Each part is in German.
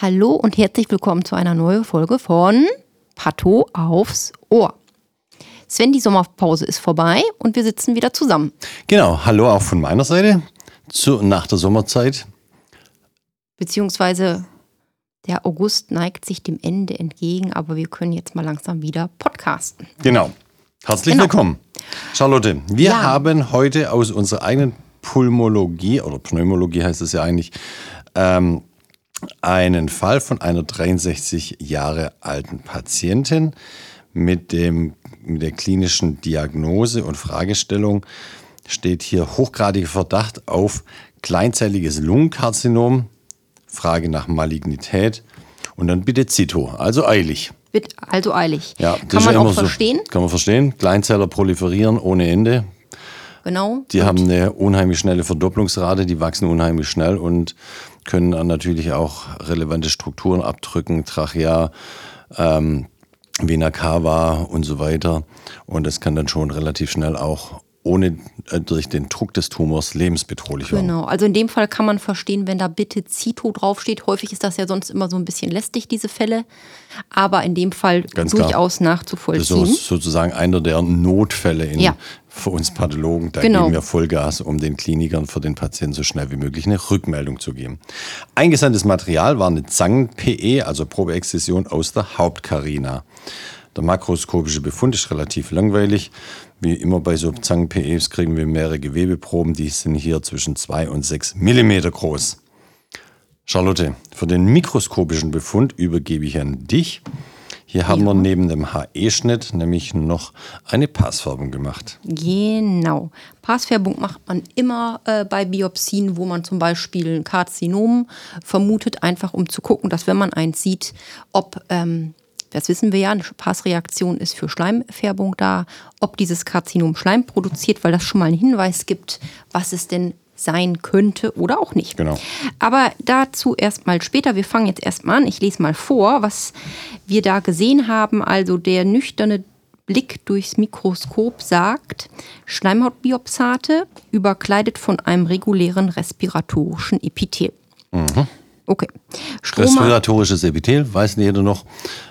Hallo und herzlich willkommen zu einer neuen Folge von Patho aufs Ohr. Sven, die Sommerpause ist vorbei und wir sitzen wieder zusammen. Genau, hallo auch von meiner Seite zu, nach der Sommerzeit. Beziehungsweise der August neigt sich dem Ende entgegen, aber wir können jetzt mal langsam wieder podcasten. Genau. Herzlich Genau. willkommen. Charlotte, wir Ja. haben heute aus unserer eigenen Pulmologie oder Pneumologie heißt es ja eigentlich, ähm, einen Fall von einer 63 Jahre alten Patientin mit, dem, mit der klinischen Diagnose und Fragestellung steht hier hochgradiger Verdacht auf kleinzelliges Lungenkarzinom, Frage nach Malignität und dann bitte Zito, also eilig. Also eilig. Ja, das Kann man auch verstehen. So, kann man verstehen. Kleinzeller proliferieren ohne Ende. Genau. Die haben eine unheimlich schnelle Verdopplungsrate, die wachsen unheimlich schnell und können dann natürlich auch relevante Strukturen abdrücken, Trachea, ähm, Vena cava und so weiter. Und das kann dann schon relativ schnell auch ohne äh, durch den Druck des Tumors lebensbedrohlich werden. Genau, also in dem Fall kann man verstehen, wenn da bitte Zito draufsteht. Häufig ist das ja sonst immer so ein bisschen lästig, diese Fälle. Aber in dem Fall Ganz klar. durchaus Das ist so, nachzuvollziehen. sozusagen einer der Notfälle in, Ja. für uns Pathologen. Da Genau. geben wir Vollgas, um den Klinikern für den Patienten so schnell wie möglich eine Rückmeldung zu geben. Eingesandtes Material war eine Zangen-PE, also Probeexzision aus der Hauptkarina. Der makroskopische Befund ist relativ langweilig. Wie immer bei so Zangen-PEs kriegen wir mehrere Gewebeproben, die sind hier zwischen 2 und 6 Millimeter groß. Charlotte, für den mikroskopischen Befund übergebe ich an dich. Hier haben wir neben dem HE-Schnitt nämlich noch eine Passfärbung gemacht. Genau. Passfärbung macht man immer äh, bei Biopsien, wo man zum Beispiel ein Karzinom vermutet, einfach um zu gucken, dass wenn man eins sieht, ob, ähm, das wissen wir ja, eine Passreaktion ist für Schleimfärbung da, ob dieses Karzinom Schleim produziert, weil das schon mal einen Hinweis gibt, was es denn sein könnte oder auch nicht. Genau. Aber dazu erstmal später. Wir fangen jetzt erstmal an. Ich lese mal vor, was wir da gesehen haben. Also der nüchterne Blick durchs Mikroskop sagt, Schleimhautbiopsate überkleidet von einem regulären respiratorischen Epithel. Okay. Stroma, Respiratorisches Epithel, weiß nicht jeder noch.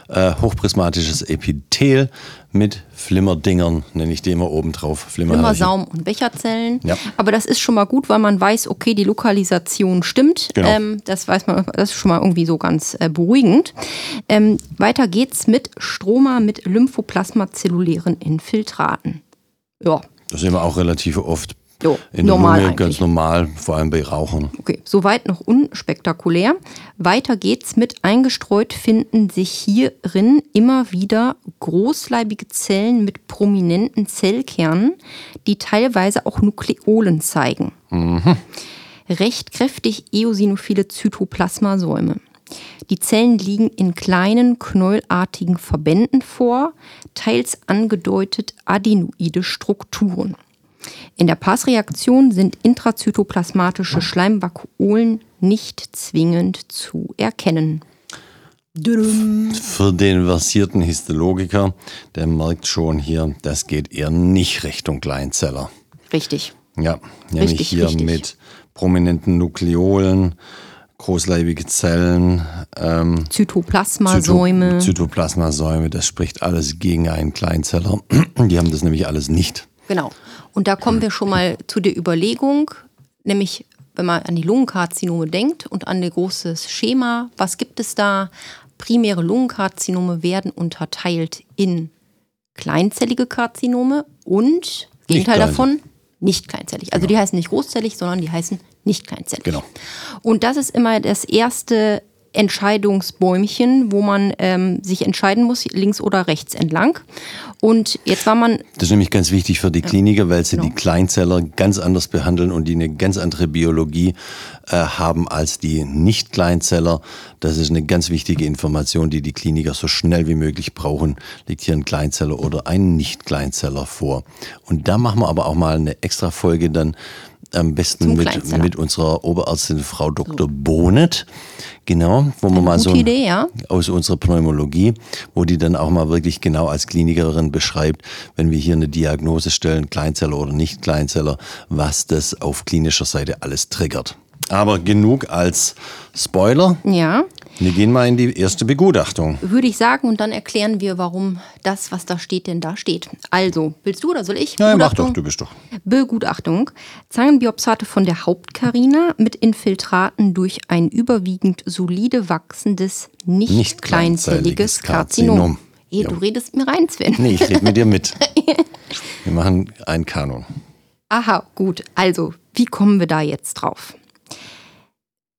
Äh, hochprismatisches Epithel mit Flimmerdingern, nenne ich die immer oben drauf. Flimmerhärchen. Saum und Becherzellen. Ja. Aber das ist schon mal gut, weil man weiß, okay, die Lokalisation stimmt. Genau. Ähm, das weiß man, das ist schon mal irgendwie so ganz äh, beruhigend. Ähm, weiter geht's mit Stroma mit Lymphoplasma-zellulären Infiltraten. Ja, Das sehen wir auch relativ oft Jo, in normal der Lunge, ganz normal, vor allem bei Rauchern. Okay, soweit noch unspektakulär. Weiter geht's mit eingestreut finden sich hierin immer wieder großleibige Zellen mit prominenten Zellkernen, die teilweise auch Nukleolen zeigen. Recht kräftig eosinophile Zytoplasmasäume. Die Zellen liegen in kleinen, knäulartigen Verbänden vor, teils angedeutet adenoide Strukturen. In der Passreaktion sind intrazytoplasmatische Schleimvakuolen nicht zwingend zu erkennen. Für den versierten Histologiker, der merkt schon hier, das geht eher nicht Richtung Kleinzeller. Richtig. Ja, nämlich Richtig, hier richtig. mit prominenten Nukleolen, großleibige Zellen, ähm, Zytoplasmasäume. Zyto- Zytoplasmasäume, das spricht alles gegen einen Kleinzeller. Die haben das nämlich alles nicht. Genau. Und da kommen wir schon mal zu der Überlegung, nämlich wenn man an die Lungenkarzinome denkt und an ein großes Schema, was gibt es da? Primäre Lungenkarzinome werden unterteilt in kleinzellige Karzinome und Gegenteil davon nicht kleinzellig. Also die heißen nicht großzellig, sondern die heißen nicht kleinzellig. Genau. Und das ist immer das erste Entscheidungsbäumchen, wo man ähm, sich entscheiden muss, links oder rechts entlang. Und jetzt war man. Das ist nämlich ganz wichtig für die Kliniker, weil sie genau. die Kleinzeller ganz anders behandeln und die eine ganz andere Biologie äh, haben als die Nicht-Kleinzeller. Das ist eine ganz wichtige Information, die die Kliniker so schnell wie möglich brauchen. Liegt hier ein Kleinzeller oder ein Nicht-Kleinzeller vor. Und da machen wir aber auch mal eine extra Folge dann am besten mit, mit unserer Oberärztin Frau Dr. So. Bonet. Genau, wo man mal so Idee, ja. aus unserer Pneumologie, wo die dann auch mal wirklich genau als Klinikerin beschreibt, wenn wir hier eine Diagnose stellen, Kleinzeller oder nicht Kleinzeller, was das auf klinischer Seite alles triggert. Aber genug als Spoiler. Ja. Wir gehen mal in die erste Begutachtung. Würde ich sagen, und dann erklären wir, warum das, was da steht, denn da steht. Also, willst du oder soll ich? Ja, mach doch, du bist doch. Begutachtung. Zangenbiopsate von der Hauptkarina mit Infiltraten durch ein überwiegend solide wachsendes, nicht, nicht kleinzelliges Karzinom. Karzinom. Ehe, ja. du redest mir rein, Sven. Nee, ich rede mit dir mit. wir machen einen Kanon. Aha, gut. Also, wie kommen wir da jetzt drauf?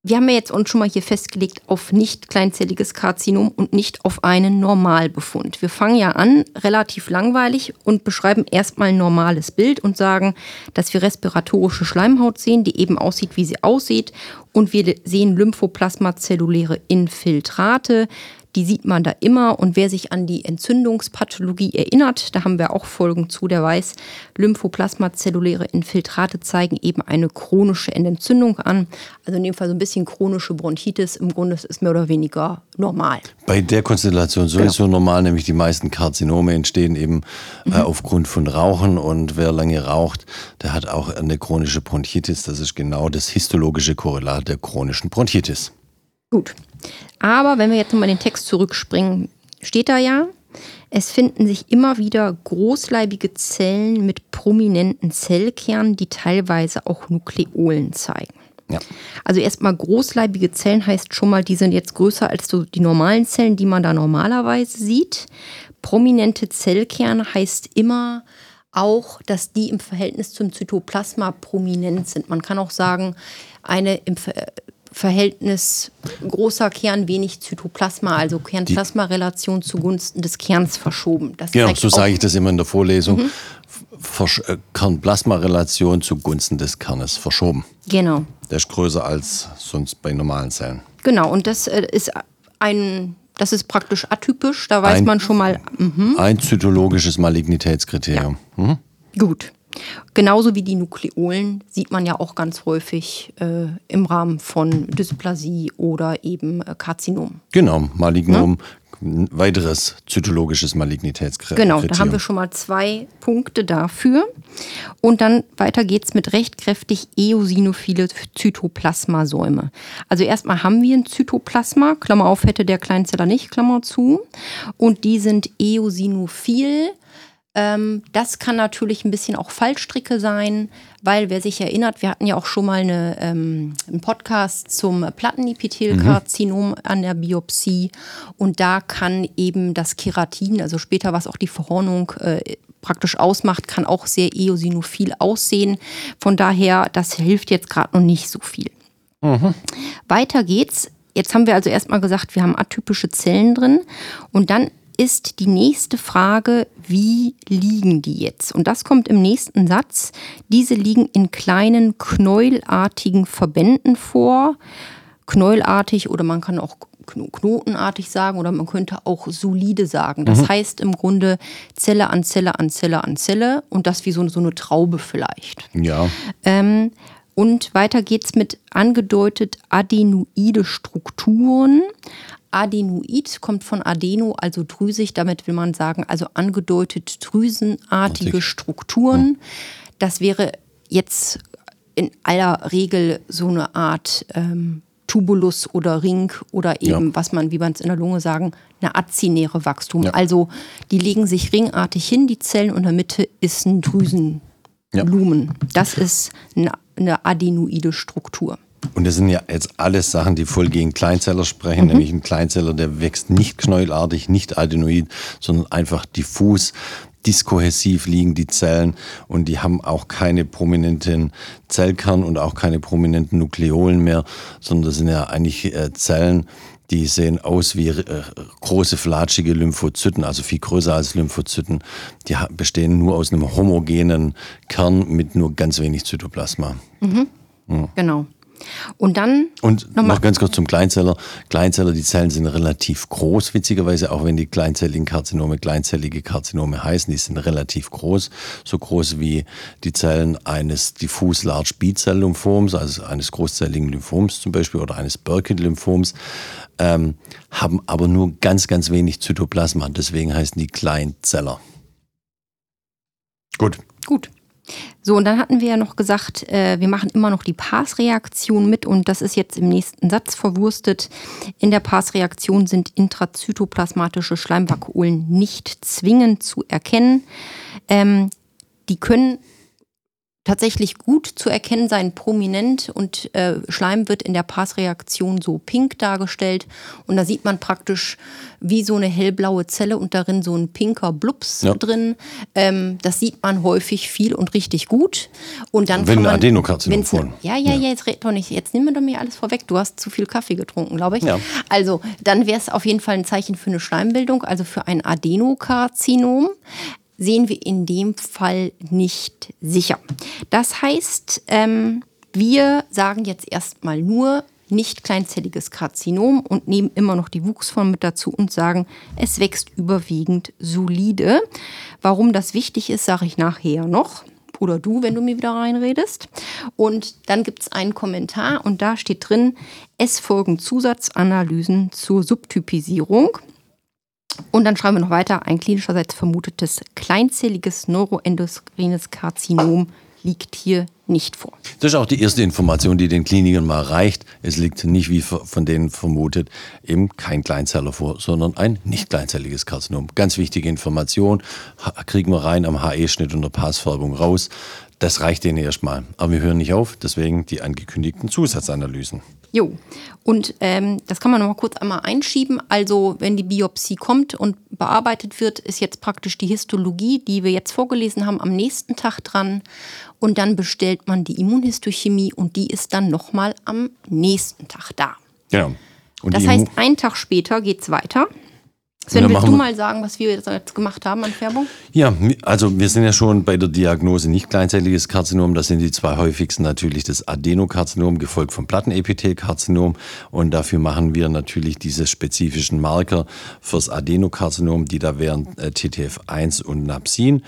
Wir haben ja jetzt uns schon mal hier festgelegt auf nicht kleinzelliges Karzinom und nicht auf einen Normalbefund. Wir fangen ja an, relativ langweilig und beschreiben erstmal ein normales Bild und sagen, dass wir respiratorische Schleimhaut sehen, die eben aussieht, wie sie aussieht. Und wir sehen Lymphoplasmazelluläre Infiltrate, die sieht man da immer. Und wer sich an die Entzündungspathologie erinnert, da haben wir auch Folgen zu, der weiß, Lymphoplasmazelluläre Infiltrate zeigen eben eine chronische Entzündung an. Also in dem Fall so ein bisschen chronische Bronchitis. Im Grunde ist es mehr oder weniger normal. Bei der Konstellation sowieso genau. normal, nämlich die meisten Karzinome entstehen eben äh, mhm. äh, aufgrund von Rauchen. Und wer lange raucht, der hat auch eine chronische Bronchitis. Das ist genau das histologische Korrelat der chronischen Bronchitis. Gut. Aber wenn wir jetzt nochmal den Text zurückspringen, steht da ja, es finden sich immer wieder großleibige Zellen mit prominenten Zellkernen, die teilweise auch Nukleolen zeigen. Ja. Also erstmal großleibige Zellen heißt schon mal, die sind jetzt größer als so die normalen Zellen, die man da normalerweise sieht. Prominente Zellkerne heißt immer auch, dass die im Verhältnis zum Zytoplasma prominent sind. Man kann auch sagen, eine im Verhältnis großer Kern, wenig Zytoplasma, also Kernplasma-Relation zugunsten des Kerns verschoben. Das genau, so sage ich das immer in der Vorlesung. Mhm. Äh, Kernplasma-Relation zugunsten des Kernes verschoben. Genau. Der ist größer als sonst bei normalen Zellen. Genau, und das äh, ist ein das ist praktisch atypisch, da weiß ein, man schon mal. Mh. Ein zytologisches Malignitätskriterium. Ja. Mhm. Gut. Genauso wie die Nukleolen sieht man ja auch ganz häufig äh, im Rahmen von Dysplasie oder eben äh, Karzinom. Genau, Malignom, ja? weiteres zytologisches Malignitätskriterium. Genau, da haben wir schon mal zwei Punkte dafür. Und dann weiter geht es mit recht kräftig eosinophile Zytoplasmasäume. Also erstmal haben wir ein Zytoplasma, Klammer auf, hätte der Kleinzeller nicht, Klammer zu. Und die sind eosinophil ähm, das kann natürlich ein bisschen auch Fallstricke sein, weil wer sich erinnert, wir hatten ja auch schon mal eine, ähm, einen Podcast zum Plattenepithelkarzinom mhm. an der Biopsie und da kann eben das Keratin, also später was auch die Verhornung äh, praktisch ausmacht, kann auch sehr eosinophil aussehen. Von daher, das hilft jetzt gerade noch nicht so viel. Mhm. Weiter geht's. Jetzt haben wir also erstmal gesagt, wir haben atypische Zellen drin und dann ist die nächste Frage, wie liegen die jetzt? Und das kommt im nächsten Satz. Diese liegen in kleinen knäulartigen Verbänden vor. Knäulartig oder man kann auch knotenartig sagen oder man könnte auch solide sagen. Das mhm. heißt im Grunde Zelle an Zelle an Zelle an Zelle und das wie so, so eine Traube vielleicht. Ja. Ähm, und weiter geht es mit angedeutet adenoide Strukturen. Adenoid kommt von Adeno, also drüsig. Damit will man sagen, also angedeutet drüsenartige Strukturen. Das wäre jetzt in aller Regel so eine Art ähm, Tubulus oder Ring oder eben, ja. was man, wie man es in der Lunge sagen, eine azinäre Wachstum. Ja. Also die legen sich ringartig hin, die Zellen, und in der Mitte ist ein Drüsenlumen. Ja. Das ist eine, eine adenoide Struktur. Und das sind ja jetzt alles Sachen, die voll gegen Kleinzeller sprechen, mhm. nämlich ein Kleinzeller, der wächst nicht knäulartig, nicht adenoid, sondern einfach diffus. Diskohäsiv liegen die Zellen und die haben auch keine prominenten Zellkern und auch keine prominenten Nukleolen mehr, sondern das sind ja eigentlich äh, Zellen, Die sehen aus wie äh, große flatschige Lymphozyten, also viel größer als Lymphozyten. Die bestehen nur aus einem homogenen Kern mit nur ganz wenig Zytoplasma. Mhm. Mhm. Genau. Und dann. Und noch, noch ganz kurz zum Kleinzeller. Kleinzeller, die Zellen sind relativ groß, witzigerweise, auch wenn die kleinzelligen Karzinome kleinzellige Karzinome heißen, die sind relativ groß. So groß wie die Zellen eines diffus Large B-Zell-Lymphoms, also eines großzelligen Lymphoms zum Beispiel oder eines Burkitt-Lymphoms, ähm, haben aber nur ganz, ganz wenig Zytoplasma. Deswegen heißen die Kleinzeller. Gut. Gut. So, und dann hatten wir ja noch gesagt, äh, wir machen immer noch die Pass-Reaktion mit und das ist jetzt im nächsten Satz verwurstet. In der Pass-Reaktion sind intrazytoplasmatische Schleimvakuolen nicht zwingend zu erkennen. Ähm, die können tatsächlich gut zu erkennen sein, prominent und äh, Schleim wird in der Passreaktion so pink dargestellt und da sieht man praktisch wie so eine hellblaue Zelle und darin so ein pinker Blups ja. drin. Ähm, das sieht man häufig viel und richtig gut. Und dann wenn ein Adenokarzinom von. Ja, ja, ja, jetzt red doch nicht. Jetzt nimm doch mir alles vorweg. Du hast zu viel Kaffee getrunken, glaube ich. Ja. Also dann wäre es auf jeden Fall ein Zeichen für eine Schleimbildung, also für ein Adenokarzinom sehen wir in dem Fall nicht sicher. Das heißt, ähm, wir sagen jetzt erstmal nur nicht kleinzelliges Karzinom und nehmen immer noch die Wuchsform mit dazu und sagen, es wächst überwiegend solide. Warum das wichtig ist, sage ich nachher noch. Oder du, wenn du mir wieder reinredest. Und dann gibt es einen Kommentar und da steht drin, es folgen Zusatzanalysen zur Subtypisierung. Und dann schreiben wir noch weiter, ein klinischerseits vermutetes kleinzelliges neuroendokrines Karzinom liegt hier nicht vor. Das ist auch die erste Information, die den Klinikern mal reicht. Es liegt nicht, wie von denen vermutet, eben kein Kleinzeller vor, sondern ein nicht kleinzelliges Karzinom. Ganz wichtige Information, kriegen wir rein am HE-Schnitt und der Passfärbung raus. Das reicht denen erstmal. Aber wir hören nicht auf, deswegen die angekündigten Zusatzanalysen. Jo, und ähm, das kann man noch mal kurz einmal einschieben. Also, wenn die Biopsie kommt und bearbeitet wird, ist jetzt praktisch die Histologie, die wir jetzt vorgelesen haben, am nächsten Tag dran. Und dann bestellt man die Immunhistochemie und die ist dann nochmal am nächsten Tag da. Genau. Und das heißt, einen Tag später geht es weiter. Sven, willst du mal sagen, was wir jetzt gemacht haben an Färbung? Ja, also wir sind ja schon bei der Diagnose nicht kleinzelliges Karzinom. Das sind die zwei häufigsten natürlich das Adenokarzinom, gefolgt vom Plattenepithelkarzinom. Und dafür machen wir natürlich diese spezifischen Marker fürs Adenokarzinom, die da wären äh, TTF1 und Napsin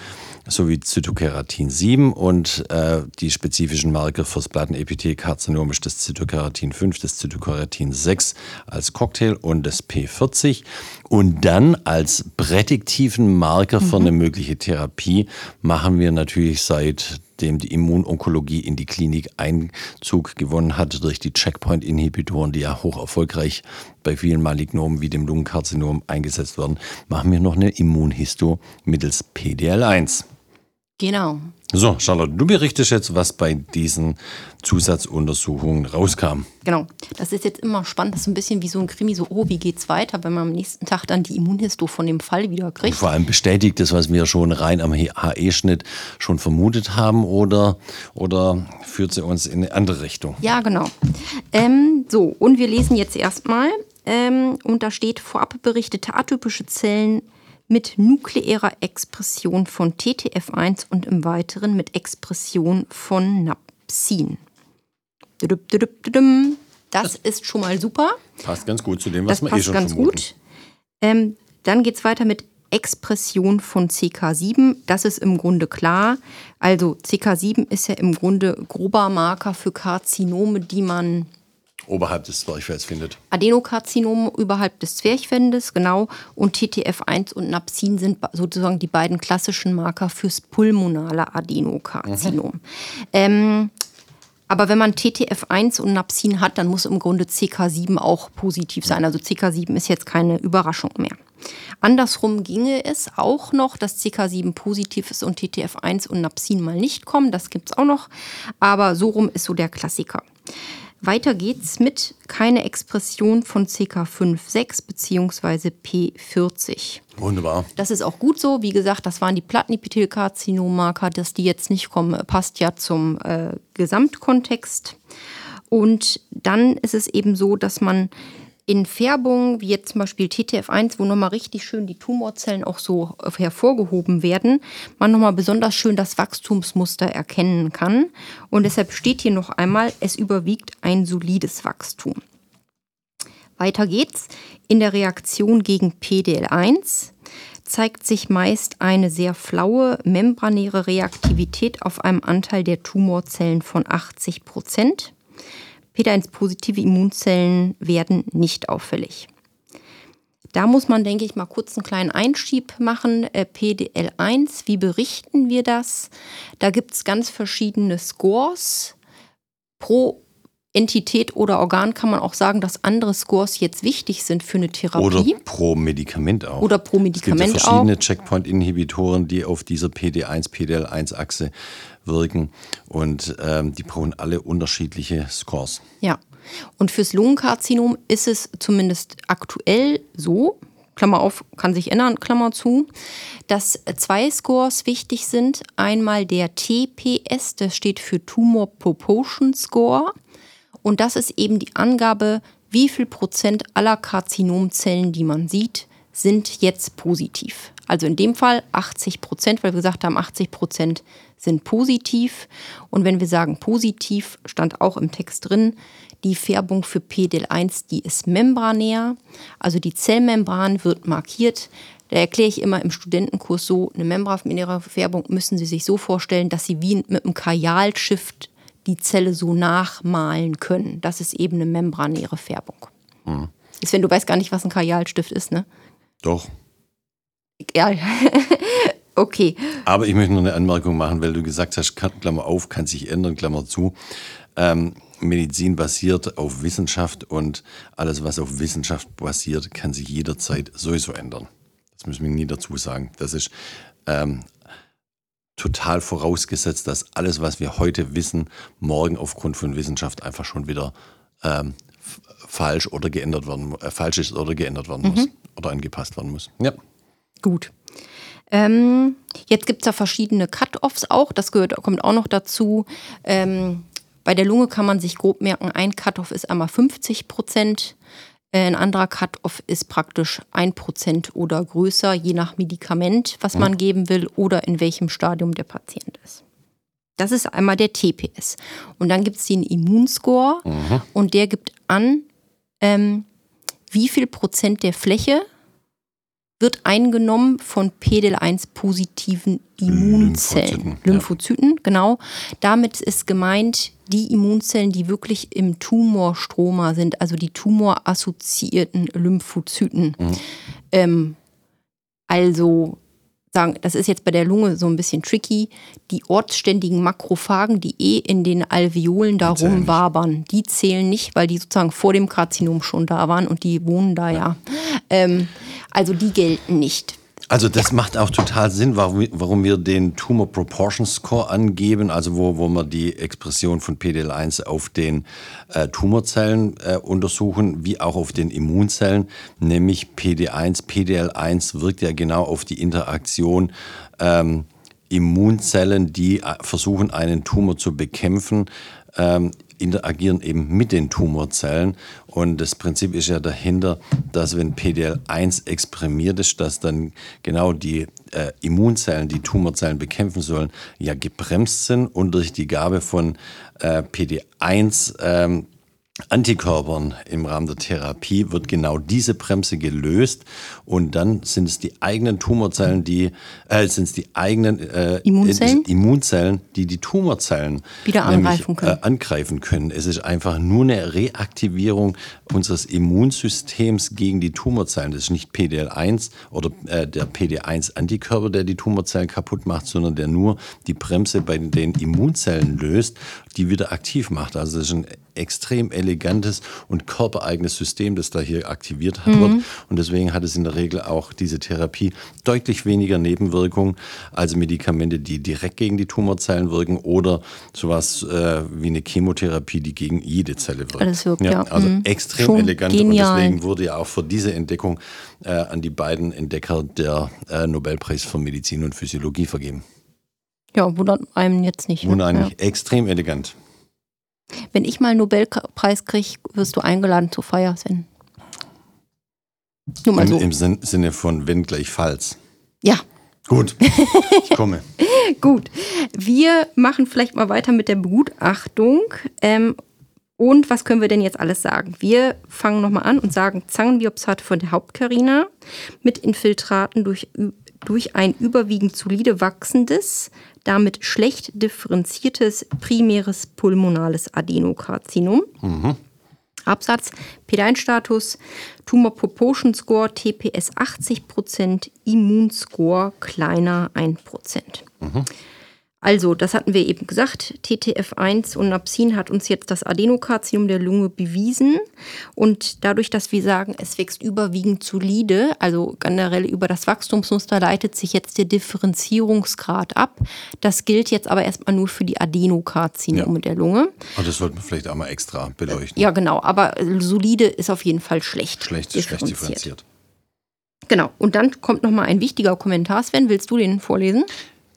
sowie Zytokeratin 7 und äh, die spezifischen Marker fürs Plattenepithelkarzinom ist das Zytokeratin 5, das Zytokeratin 6 als Cocktail und das P40. Und dann als prädiktiven Marker für eine mhm. mögliche Therapie machen wir natürlich seitdem die Immunonkologie in die Klinik Einzug gewonnen hat durch die Checkpoint-Inhibitoren, die ja hoch erfolgreich bei vielen Malignomen wie dem Lungenkarzinom eingesetzt werden, machen wir noch eine Immunhisto mittels PDL1. Genau. So, Charlotte, du berichtest jetzt, was bei diesen Zusatzuntersuchungen rauskam. Genau. Das ist jetzt immer spannend. Das ist ein bisschen wie so ein Krimi, so, oh, wie geht's weiter, wenn man am nächsten Tag dann die Immunhisto von dem Fall wieder kriegt. Und vor allem bestätigt das, was wir schon rein am HE-Schnitt schon vermutet haben, oder, oder führt sie uns in eine andere Richtung? Ja, genau. Ähm, so, und wir lesen jetzt erstmal, ähm, und da steht vorab berichtete atypische Zellen mit nukleärer Expression von TTF1 und im Weiteren mit Expression von Napsin. Das ist schon mal super. Passt ganz gut zu dem, was das wir eh schon ganz vermuten. gut. Ähm, dann geht es weiter mit Expression von CK7. Das ist im Grunde klar. Also CK7 ist ja im Grunde grober Marker für Karzinome, die man Oberhalb des Zwerchfells findet. Adenokarzinom überhalb des Zwerchfeldes, genau. Und TTF1 und Napsin sind sozusagen die beiden klassischen Marker fürs pulmonale Adenokarzinom. Mhm. Ähm, aber wenn man TTF1 und Napsin hat, dann muss im Grunde CK7 auch positiv sein. Also CK7 ist jetzt keine Überraschung mehr. Andersrum ginge es auch noch, dass CK7 positiv ist und TTF1 und Napsin mal nicht kommen. Das gibt es auch noch. Aber so rum ist so der Klassiker. Weiter geht's mit keine Expression von CK56 bzw. P40. Wunderbar. Das ist auch gut so. Wie gesagt, das waren die Plattenepithelkarzinomarker. Dass die jetzt nicht kommen, passt ja zum äh, Gesamtkontext. Und dann ist es eben so, dass man in Färbungen, wie jetzt zum Beispiel TTF1, wo nochmal richtig schön die Tumorzellen auch so hervorgehoben werden, man nochmal besonders schön das Wachstumsmuster erkennen kann. Und deshalb steht hier noch einmal, es überwiegt ein solides Wachstum. Weiter geht's. In der Reaktion gegen PDL1 zeigt sich meist eine sehr flaue membranäre Reaktivität auf einem Anteil der Tumorzellen von 80 Prozent. PD1-positive Immunzellen werden nicht auffällig. Da muss man, denke ich, mal kurz einen kleinen Einschieb machen. Äh, PDL1, wie berichten wir das? Da gibt es ganz verschiedene Scores. Pro Entität oder Organ kann man auch sagen, dass andere Scores jetzt wichtig sind für eine Therapie. Oder pro Medikament auch. Oder pro Medikament es gibt ja verschiedene Checkpoint-Inhibitoren, die auf dieser PD1, PDL1-Achse wirken und ähm, die brauchen alle unterschiedliche Scores. Ja, und fürs Lungenkarzinom ist es zumindest aktuell so, Klammer auf, kann sich ändern, Klammer zu, dass zwei Scores wichtig sind. Einmal der TPS, das steht für Tumor Proportion Score. Und das ist eben die Angabe, wie viel Prozent aller Karzinomzellen, die man sieht, sind jetzt positiv. Also in dem Fall 80 Prozent, weil wir gesagt haben, 80 Prozent sind positiv. Und wenn wir sagen positiv, stand auch im Text drin, die Färbung für PDL1, die ist membranär. Also die Zellmembran wird markiert. Da erkläre ich immer im Studentenkurs so, eine membranäre Färbung müssen Sie sich so vorstellen, dass Sie wie mit einem Kajalstift die Zelle so nachmalen können. Das ist eben eine membranäre Färbung. Mhm. Ist, wenn du weißt gar nicht, was ein Kajalstift ist, ne? Doch. Ja, okay. Aber ich möchte noch eine Anmerkung machen, weil du gesagt hast, Klammer auf, kann sich ändern, Klammer zu. Ähm, Medizin basiert auf Wissenschaft und alles, was auf Wissenschaft basiert, kann sich jederzeit sowieso ändern. Das müssen wir nie dazu sagen. Das ist ähm, total vorausgesetzt, dass alles, was wir heute wissen, morgen aufgrund von Wissenschaft einfach schon wieder ähm, falsch oder geändert werden, äh, falsch ist oder geändert werden mhm. Oder angepasst werden muss. Ja. Gut. Ähm, jetzt gibt es ja verschiedene Cut-Offs auch, das gehört, kommt auch noch dazu. Ähm, bei der Lunge kann man sich grob merken, ein Cut-Off ist einmal 50 Prozent, äh, ein anderer Cut-Off ist praktisch 1 Prozent oder größer, je nach Medikament, was man geben will oder in welchem Stadium der Patient ist. Das ist einmal der TPS. Und dann gibt es den Immunscore mhm. und der gibt an, ähm, wie viel Prozent der Fläche wird eingenommen von PDL1-positiven Immunzellen. Lymphozyten, Lymphozyten ja. genau. Damit ist gemeint die Immunzellen, die wirklich im Tumorstroma sind, also die tumorassoziierten Lymphozyten. Mhm. Ähm, also sagen, das ist jetzt bei der Lunge so ein bisschen tricky, die ortsständigen Makrophagen, die eh in den Alveolen da rumwabern, die zählen nicht, weil die sozusagen vor dem Karzinom schon da waren und die wohnen da ja. ja. Ähm, also die gelten nicht. Also das macht auch total Sinn, warum, warum wir den Tumor Proportion Score angeben, also wo, wo wir die Expression von PDL1 auf den äh, Tumorzellen äh, untersuchen, wie auch auf den Immunzellen, nämlich PD1. PDL1 wirkt ja genau auf die Interaktion ähm, Immunzellen, die äh, versuchen, einen Tumor zu bekämpfen, ähm, interagieren eben mit den Tumorzellen. Und das Prinzip ist ja dahinter, dass wenn PDL1 exprimiert ist, dass dann genau die äh, Immunzellen, die Tumorzellen bekämpfen sollen, ja gebremst sind und durch die Gabe von äh, PD1 ähm, Antikörpern im Rahmen der Therapie wird genau diese Bremse gelöst und dann sind es die eigenen Tumorzellen, die äh, sind es die eigenen äh, Immunzellen? Äh, Immunzellen, die die Tumorzellen wieder angreifen können. Äh, angreifen können. Es ist einfach nur eine Reaktivierung unseres Immunsystems gegen die Tumorzellen. Das ist nicht PDL1 oder äh, der PD1 Antikörper, der die Tumorzellen kaputt macht, sondern der nur die Bremse bei den Immunzellen löst, die wieder aktiv macht. Also das ist ein extrem elegantes und körpereigenes System, das da hier aktiviert mhm. wird. Und deswegen hat es in der Regel auch diese Therapie deutlich weniger Nebenwirkungen als Medikamente, die direkt gegen die Tumorzellen wirken oder sowas äh, wie eine Chemotherapie, die gegen jede Zelle wirkt. Alles wirkt ja, ja. Also mhm. extrem Schon elegant genial. und deswegen wurde ja auch für diese Entdeckung äh, an die beiden Entdecker der äh, Nobelpreis für Medizin und Physiologie vergeben. Ja, wundert einem jetzt nicht. Wundert ne? ja. extrem elegant. Wenn ich mal einen Nobelpreis kriege, wirst du eingeladen zur Feier, Sven. Nur mal Im, so. Im Sin Sinne von wenn gleich falls. Ja, Gut, ich komme. Gut, wir machen vielleicht mal weiter mit der Begutachtung. Ähm, und was können wir denn jetzt alles sagen? Wir fangen nochmal an und sagen Zangenbiopsat von der Hauptkarina mit Infiltraten durch, durch ein überwiegend solide wachsendes, damit schlecht differenziertes primäres pulmonales Adenokarzinom. Absatz, P1-Status, Tumor Proportion Score, TPS 80%, Immunscore kleiner 1%. Also, das hatten wir eben gesagt. TTF1 und Napsin hat uns jetzt das Adenokarzinom der Lunge bewiesen. Und dadurch, dass wir sagen, es wächst überwiegend solide, also generell über das Wachstumsmuster, leitet sich jetzt der Differenzierungsgrad ab. Das gilt jetzt aber erstmal nur für die Adenokarzinome Ja. der Lunge. Aber das sollten wir vielleicht auch mal extra beleuchten. Ja, genau. Aber solide ist auf jeden Fall schlecht. Schlecht, schlecht differenziert. Genau. Und dann kommt noch mal ein wichtiger Kommentar. Sven, willst du den vorlesen?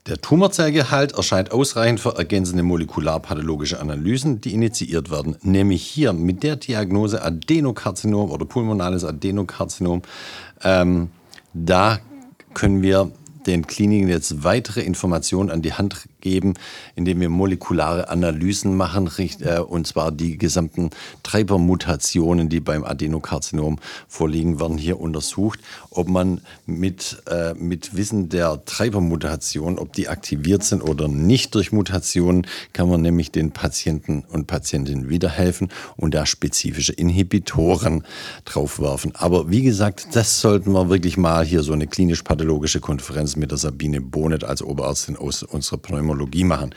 Der Tumorzellgehalt erscheint ausreichend für ergänzende molekularpathologische Analysen, die initiiert werden. Nämlich hier mit der Diagnose Adenokarzinom oder pulmonales Adenokarzinom. Ähm, da können wir den Kliniken jetzt weitere Informationen an die Hand geben, indem wir molekulare Analysen machen, äh, und zwar die gesamten Treibermutationen, die beim Adenokarzinom vorliegen, werden hier untersucht, ob man mit, äh, mit Wissen der Treibermutation, ob die aktiviert sind oder nicht durch Mutationen, kann man nämlich den Patienten und Patientinnen wiederhelfen und da spezifische Inhibitoren draufwerfen. Aber wie gesagt, das sollten wir wirklich mal hier so eine klinisch-pathologische Konferenz mit der Sabine Bonet als Oberärztin aus unserer Pneumologie machen.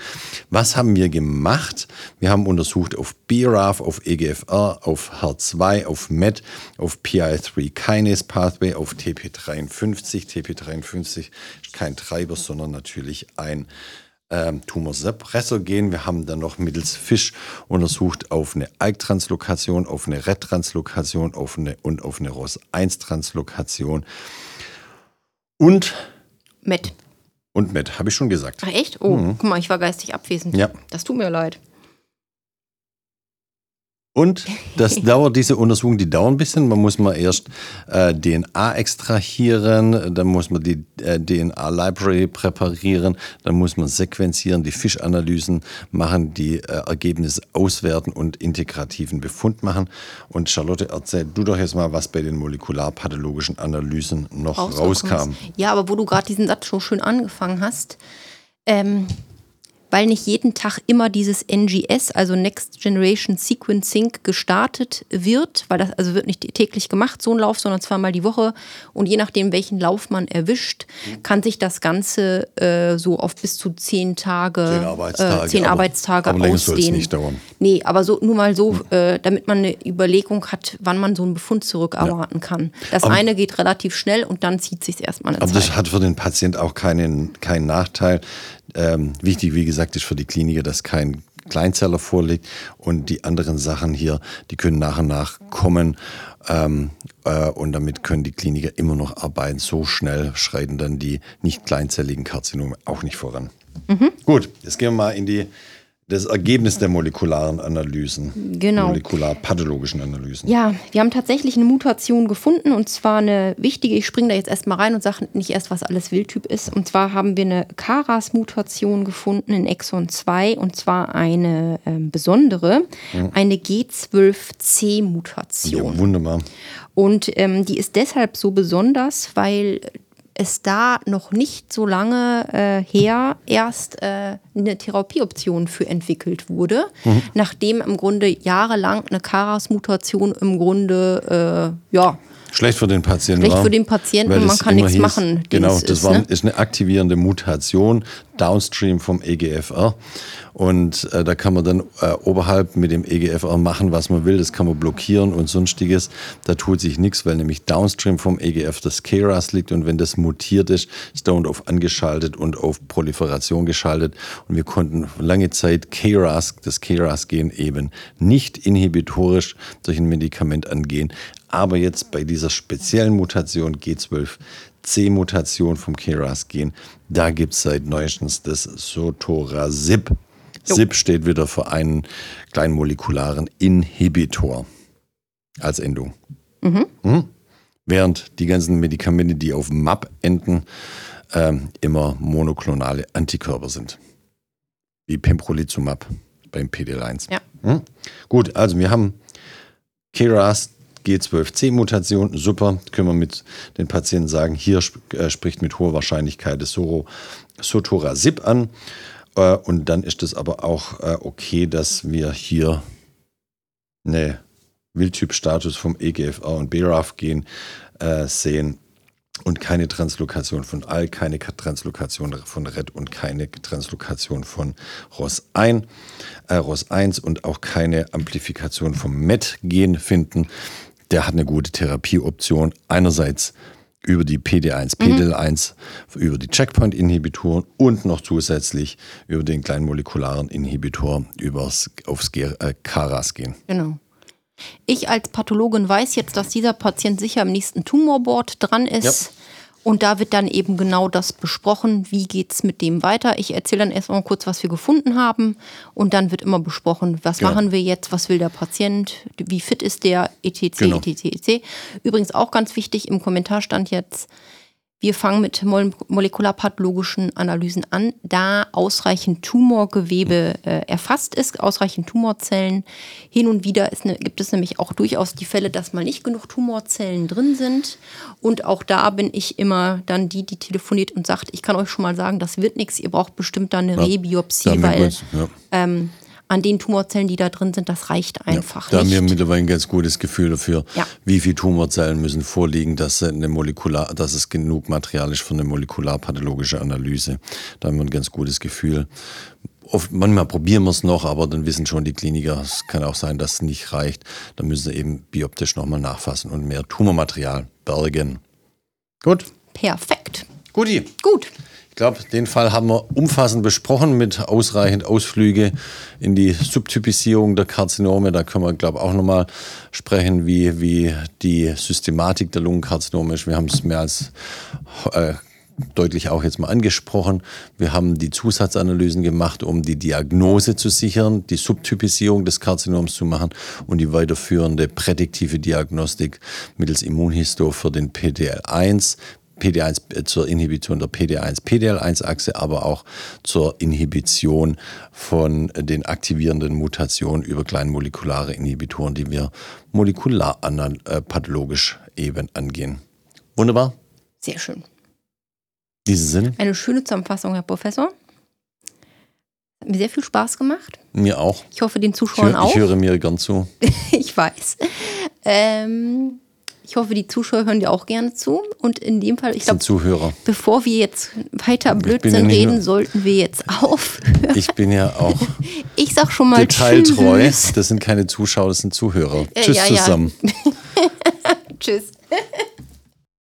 Was haben wir gemacht? Wir haben untersucht auf BRAF, auf EGFR, auf HER2, auf MET, auf PI3 Kinase Pathway, auf TP53. TP53 ist kein Treiber, sondern natürlich ein ähm, Tumorsuppressor-Gen. Wir haben dann noch mittels Fisch untersucht auf eine ALK-Translokation, auf eine RET-Translokation und auf eine ROS1-Translokation. Und, Matt. und MET, habe ich schon gesagt. Ach echt? Oh, guck mal, ich war geistig abwesend. Ja. Das tut mir leid. Und das dauert, diese Untersuchungen, die dauern ein bisschen. Man muss mal erst äh, DNA extrahieren, dann muss man die äh, DNA-Library präparieren, dann muss man sequenzieren, die Fischanalysen machen, die äh, Ergebnisse auswerten und integrativen Befund machen. Und Charlotte, erzähl du doch jetzt mal, was bei den molekularpathologischen Analysen noch rauskam. Ja, aber wo du gerade diesen Satz schon schön angefangen hast, ähm, weil nicht jeden Tag immer dieses NGS, also Next Generation Sequencing, gestartet wird, weil das also wird nicht täglich gemacht, so ein Lauf, sondern zweimal die Woche. Und je nachdem, welchen Lauf man erwischt, kann sich das Ganze äh, so auf bis zu zehn Tage, Zehn Arbeitstage, äh, zehn aber- Arbeitstage aber ausdehnen. nicht dauern. Nee, aber so nur mal so, äh, damit man eine Überlegung hat, wann man so einen Befund zurückerwarten kann. Das eine geht relativ schnell und dann zieht sich erstmal eine Aber Zeit. das hat für den Patient auch keinen, keinen Nachteil. Ähm, wichtig, wie gesagt, ist für die Kliniker, dass kein Kleinzeller vorliegt und die anderen Sachen hier, die können nach und nach kommen ähm, äh, und damit können die Kliniker immer noch arbeiten. So schnell schreiten dann die nicht kleinzelligen Karzinome auch nicht voran. Gut, jetzt gehen wir mal in die, das Ergebnis der molekularen Analysen, Genau. molekularpathologischen Analysen. Ja, wir haben tatsächlich eine Mutation gefunden und zwar eine wichtige. Ich springe da jetzt erstmal rein und sage nicht erst, was alles Wildtyp ist. Und zwar haben wir eine Karas-Mutation gefunden in Exon 2 und zwar eine ähm, besondere, eine G12C-Mutation. Ja, wunderbar. Und ähm, die ist deshalb so besonders, weil es da noch nicht so lange äh, her erst äh, eine Therapieoption für entwickelt wurde, nachdem im Grunde jahrelang eine Karas-Mutation im Grunde äh, ja Schlecht für den Patienten. Schlecht war, für den Patienten, man kann nichts machen, den Genau, das ist, war, ne? ist eine aktivierende Mutation downstream vom EGFR. Und äh, da kann man dann äh, oberhalb mit dem EGFR machen, was man will. Das kann man blockieren und sonstiges. Da tut sich nichts, weil nämlich downstream vom EGF das KRAS liegt. Und wenn das mutiert ist, ist dauernd auf angeschaltet und auf Proliferation geschaltet. Und wir konnten lange Zeit KRAS, das KRAS-Gen eben nicht inhibitorisch durch ein Medikament angehen. Aber jetzt bei dieser speziellen Mutation G12C-Mutation vom KRAS-Gen, da gibt es seit neuestens das Sotorasib. SIP steht wieder für einen kleinmolekularen Inhibitor als Endung. Mhm. Während die ganzen Medikamente, die auf MAP enden, ähm, immer monoklonale Antikörper sind. Wie Pembrolizumab beim PDL1. Ja. Hm? Gut, also wir haben KRAS G12C-Mutation, super, können wir mit den Patienten sagen, hier äh, spricht mit hoher Wahrscheinlichkeit das Sotorasib an. Äh, und dann ist es aber auch äh, okay, dass wir hier eine Wildtyp-Status vom EGFR und BRAF gen äh, sehen und keine Translokation von AL, keine Translokation von RED und keine Translokation von ROS1, äh, ROS1 und auch keine Amplifikation vom MET-Gen finden. Der hat eine gute Therapieoption. Einerseits über die PD1, PDL1, mhm. über die Checkpoint-Inhibitoren und noch zusätzlich über den kleinen molekularen Inhibitor übers, aufs äh, KRAS gehen. Genau. Ich als Pathologin weiß jetzt, dass dieser Patient sicher am nächsten Tumorboard dran ist. Ja. Und da wird dann eben genau das besprochen, wie geht es mit dem weiter. Ich erzähle dann erstmal kurz, was wir gefunden haben. Und dann wird immer besprochen, was genau. machen wir jetzt, was will der Patient, wie fit ist der, etc., genau. etc., etc. Übrigens auch ganz wichtig, im Kommentar stand jetzt, wir fangen mit molekularpathologischen Analysen an, da ausreichend Tumorgewebe äh, erfasst ist, ausreichend Tumorzellen. Hin und wieder ne, gibt es nämlich auch durchaus die Fälle, dass mal nicht genug Tumorzellen drin sind. Und auch da bin ich immer dann die, die telefoniert und sagt, ich kann euch schon mal sagen, das wird nichts, ihr braucht bestimmt dann eine ja, Rebiopsie, weil ja. ähm, an den Tumorzellen, die da drin sind, das reicht einfach. Ja, da nicht. haben wir mittlerweile ein ganz gutes Gefühl dafür, ja. wie viele Tumorzellen müssen vorliegen, dass, eine Molekular, dass es genug Material ist für eine molekularpathologische Analyse. Da haben wir ein ganz gutes Gefühl. Oft, manchmal probieren wir es noch, aber dann wissen schon die Kliniker, es kann auch sein, dass es nicht reicht. Dann müssen sie eben bioptisch nochmal nachfassen und mehr Tumormaterial bergen. Gut. Perfekt. Guti. Gut. Ich glaube, den Fall haben wir umfassend besprochen mit ausreichend Ausflüge in die Subtypisierung der Karzinome. Da können wir, glaube ich, auch nochmal sprechen, wie, wie die Systematik der Lungenkarzinome ist. Wir haben es mehr als äh, deutlich auch jetzt mal angesprochen. Wir haben die Zusatzanalysen gemacht, um die Diagnose zu sichern, die Subtypisierung des Karzinoms zu machen und die weiterführende prädiktive Diagnostik mittels Immunhisto für den PDL1, PD1 äh, zur Inhibition der PD1-PDL1-Achse, aber auch zur Inhibition von den aktivierenden Mutationen über kleinmolekulare Inhibitoren, die wir molekularpathologisch äh, eben angehen. Wunderbar. Sehr schön. Diesen Sinn. Eine schöne Zusammenfassung, Herr Professor. Hat mir sehr viel Spaß gemacht. Mir auch. Ich hoffe, den Zuschauern ich auch. Ich höre mir gern zu. ich weiß. Ähm, ich hoffe, die Zuschauer hören dir auch gerne zu. Und in dem Fall, ich glaube, Zuhörer. bevor wir jetzt weiter Blödsinn ja reden, sollten wir jetzt aufhören. Ich bin ja auch ich sag schon mal detailtreu. Tschüss. Das sind keine Zuschauer, das sind Zuhörer. Äh, Tschüss ja, zusammen. Ja. tschüss.